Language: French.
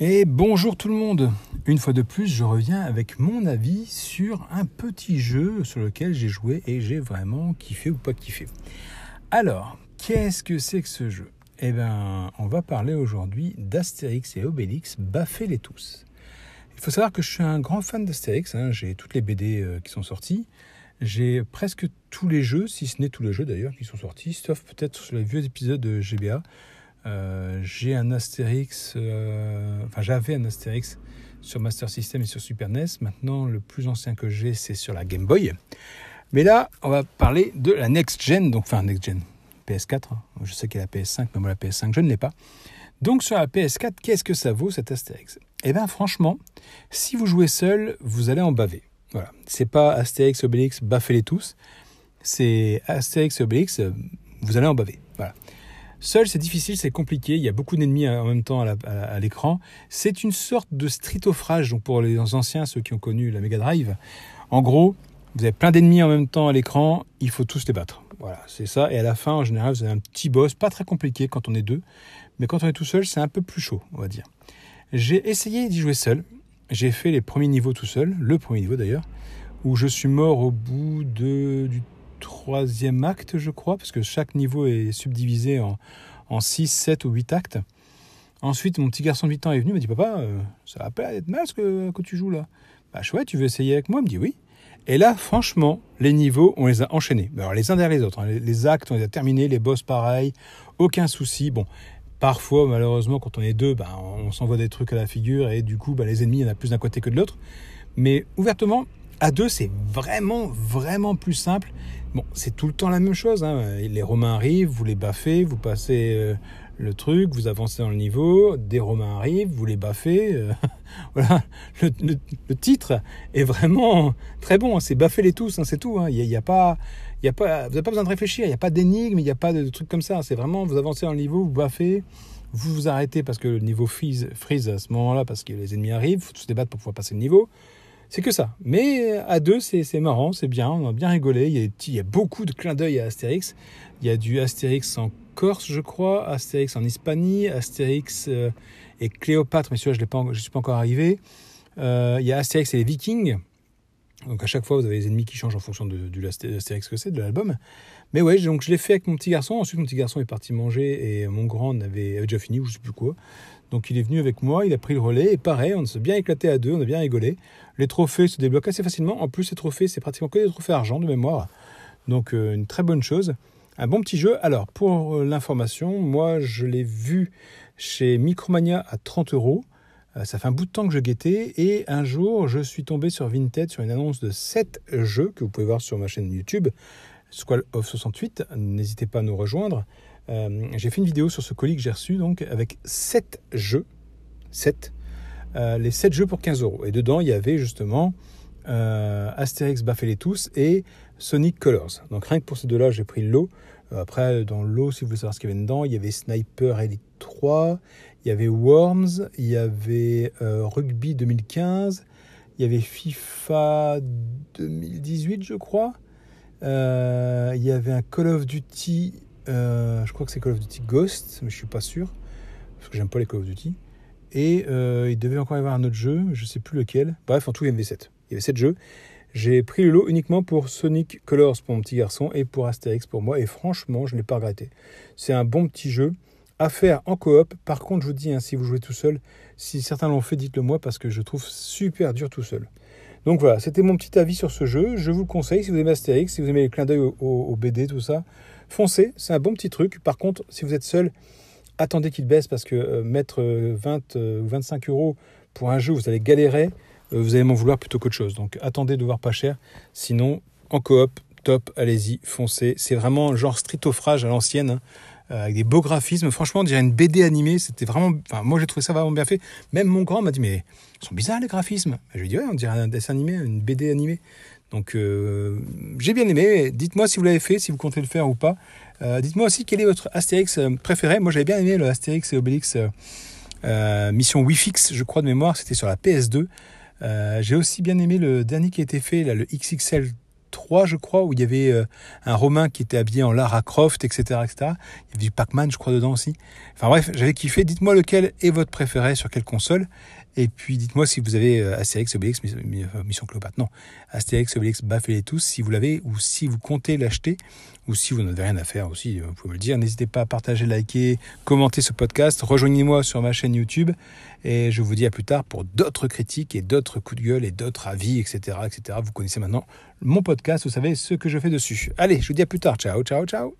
Et bonjour tout le monde Une fois de plus, je reviens avec mon avis sur un petit jeu sur lequel j'ai joué et j'ai vraiment kiffé ou pas kiffé. Alors, qu'est-ce que c'est que ce jeu? Eh bien, on va parler aujourd'hui d'Astérix et Obélix, baffez-les tous. Il faut savoir que je suis un grand fan d'Astérix, hein. j'ai toutes les BD euh, qui sont sorties, j'ai presque tous les jeux, si ce n'est tous les jeux d'ailleurs, qui sont sortis, sauf peut-être sur les vieux épisodes de GBA. Euh, j'ai un Astérix, euh, enfin j'avais un Astérix sur Master System et sur Super NES. Maintenant, le plus ancien que j'ai, c'est sur la Game Boy. Mais là, on va parler de la Next Gen, donc enfin Next Gen, PS4. Hein. Je sais qu'il y a la PS5, mais moi la PS5, je ne l'ai pas. Donc sur la PS4, qu'est-ce que ça vaut cet Astérix? Eh bien franchement, si vous jouez seul, vous allez en baver. Voilà, c'est pas Astérix Obélix, baffez-les tous. C'est Astérix Obélix, vous allez en baver. Seul, c'est difficile, c'est compliqué. Il y a beaucoup d'ennemis en même temps à l'écran. C'est une sorte de streetofrage. Donc pour les anciens, ceux qui ont connu la Mega Drive, en gros, vous avez plein d'ennemis en même temps à l'écran. Il faut tous les battre. Voilà, c'est ça. Et à la fin, en général, vous avez un petit boss, pas très compliqué quand on est deux, mais quand on est tout seul, c'est un peu plus chaud, on va dire. J'ai essayé d'y jouer seul. J'ai fait les premiers niveaux tout seul, le premier niveau d'ailleurs, où je suis mort au bout de, du troisième acte, je crois, parce que chaque niveau est subdivisé en, en 6, 7 ou 8 actes. Ensuite, mon petit garçon de 8 ans est venu, il m'a dit Papa, euh, ça va pas être mal ce que, tu joues là. Bah, chouette, tu veux essayer avec moi? Il me dit Oui. Et là, franchement, les niveaux, on les a enchaînés. Alors, les uns derrière les autres. Hein. Les, actes, on les a terminés, les boss, pareil. Aucun souci. Bon, parfois, malheureusement, quand on est deux, bah, on s'envoie des trucs à la figure et du coup, bah, les ennemis, il y en a plus d'un côté que de l'autre. Mais ouvertement, à deux, c'est vraiment, vraiment plus simple. Bon, c'est tout le temps la même chose. Hein. Les Romains arrivent, vous les baffez, vous passez euh, le truc, vous avancez dans le niveau. Des Romains arrivent, vous les baffez. Euh, voilà, le, titre est vraiment très bon. Hein. C'est baffer les tous, hein, c'est tout. Il n'y a, pas, y a pas, vous n'avez pas besoin de réfléchir. Il n'y a pas d'énigme, il n'y a pas de, trucs comme ça. C'est vraiment, vous avancez dans le niveau, vous baffez. Vous vous arrêtez parce que le niveau freeze, freeze à ce moment-là parce que les ennemis arrivent. Faut se débattre pour pouvoir passer le niveau. C'est que ça. Mais à deux, c'est marrant, c'est bien, on a bien rigolé. Il y a, il y a beaucoup de clins d'œil à Astérix. Il y a du Astérix en Corse, je crois, Astérix en Hispanie, Astérix euh, et Cléopâtre, mais celui-là, je ne suis pas encore arrivé. Euh, il y a Astérix et les Vikings. Donc à chaque fois, vous avez les ennemis qui changent en fonction de, l'Astérix que c'est, de l'album. Mais ouais, donc je l'ai fait avec mon petit garçon. Ensuite, mon petit garçon est parti manger et mon grand avait, déjà fini, ou je sais plus quoi. Donc il est venu avec moi, il a pris le relais et pareil, on s'est bien éclaté à deux, on a bien rigolé. Les trophées se débloquent assez facilement. En plus, ces trophées, c'est pratiquement que des trophées argent de mémoire. Donc euh, une très bonne chose. Un bon petit jeu. Alors pour euh, l'information, moi je l'ai vu chez Micromania à 30 euros. Euh, ça fait un bout de temps que je guettais et un jour je suis tombé sur Vinted sur une annonce de 7 jeux que vous pouvez voir sur ma chaîne YouTube, Squall of 68. N'hésitez pas à nous rejoindre. Euh, j'ai fait une vidéo sur ce colis que j'ai reçu donc avec 7 jeux, 7, euh, les 7 jeux pour 15 euros. Et dedans, il y avait justement euh, Astérix et Sonic Colors. Donc rien que pour ces deux-là, j'ai pris l'eau. Après, dans l'eau, si vous voulez savoir ce qu'il y avait dedans, il y avait Sniper Elite 3, il y avait Worms, il y avait Rugby 2015, il y avait FIFA 2018, je crois. il y avait un Call of Duty euh, je crois que c'est Call of Duty Ghost, mais je suis pas sûr, parce que j'aime pas les Call of Duty. Et euh, il devait encore y avoir un autre jeu, je sais plus lequel. Bref, en tout, il y avait 7. Il y avait 7 jeux. J'ai pris le lot uniquement pour Sonic Colors pour mon petit garçon et pour Astérix pour moi. Et franchement, je ne l'ai pas regretté. C'est un bon petit jeu à faire en coop. Par contre, je vous dis, hein, si vous jouez tout seul, si certains l'ont fait, dites-le moi parce que je trouve super dur tout seul. Donc voilà, c'était mon petit avis sur ce jeu. Je vous le conseille si vous aimez Astérix, si vous aimez les clins d'œil au BD, tout ça foncez, c'est un bon petit truc. Par contre, si vous êtes seul, attendez qu'il baisse parce que euh, mettre 20 euh, ou 25 euh, euros pour un jeu, vous allez galérer, vous allez m'en vouloir plutôt qu'autre chose. Donc attendez de voir pas cher. Sinon, en coop, top, allez-y, foncez. C'est vraiment genre streetofrage à l'ancienne. Hein, avec des beaux graphismes. Franchement, on dirait une BD animée. C'était vraiment. Moi, j'ai trouvé ça vraiment bien fait. Même mon grand m'a dit Mais ils sont bizarres les graphismes. Je lui ai dit Ouais, on dirait un dessin animé, une BD animée. Donc euh, j'ai bien aimé. Dites-moi si vous l'avez fait, si vous comptez le faire ou pas. Euh, dites-moi aussi quel est votre Astérix euh, préféré. Moi j'avais bien aimé le Astérix et Obélix mission Wi-Fix, je crois de mémoire, c'était sur la PS2. j'ai aussi bien aimé le dernier qui a été fait, là, le XXL 3, je crois, où il y avait euh, un Romain qui était habillé en Lara Croft, etc., etc. Il y avait du Pac-Man, je crois, dedans aussi. Enfin bref, j'avais kiffé. Dites-moi lequel est votre préféré, sur quelle console. Et puis dites-moi si vous avez euh, Astérix, Obélix, Mission Cléopâtre. Non, Astérix, Obélix, baffez tous, si vous l'avez ou si vous comptez l'acheter ou si vous n'avez rien à faire aussi, vous pouvez me le dire. N'hésitez pas à partager, liker, commenter ce podcast. Rejoignez-moi sur ma chaîne YouTube et je vous dis à plus tard pour d'autres critiques et d'autres coups de gueule et d'autres avis, etc., etc. Vous connaissez maintenant mon podcast, vous savez ce que je fais dessus. Allez, je vous dis à plus tard. Ciao, ciao, ciao.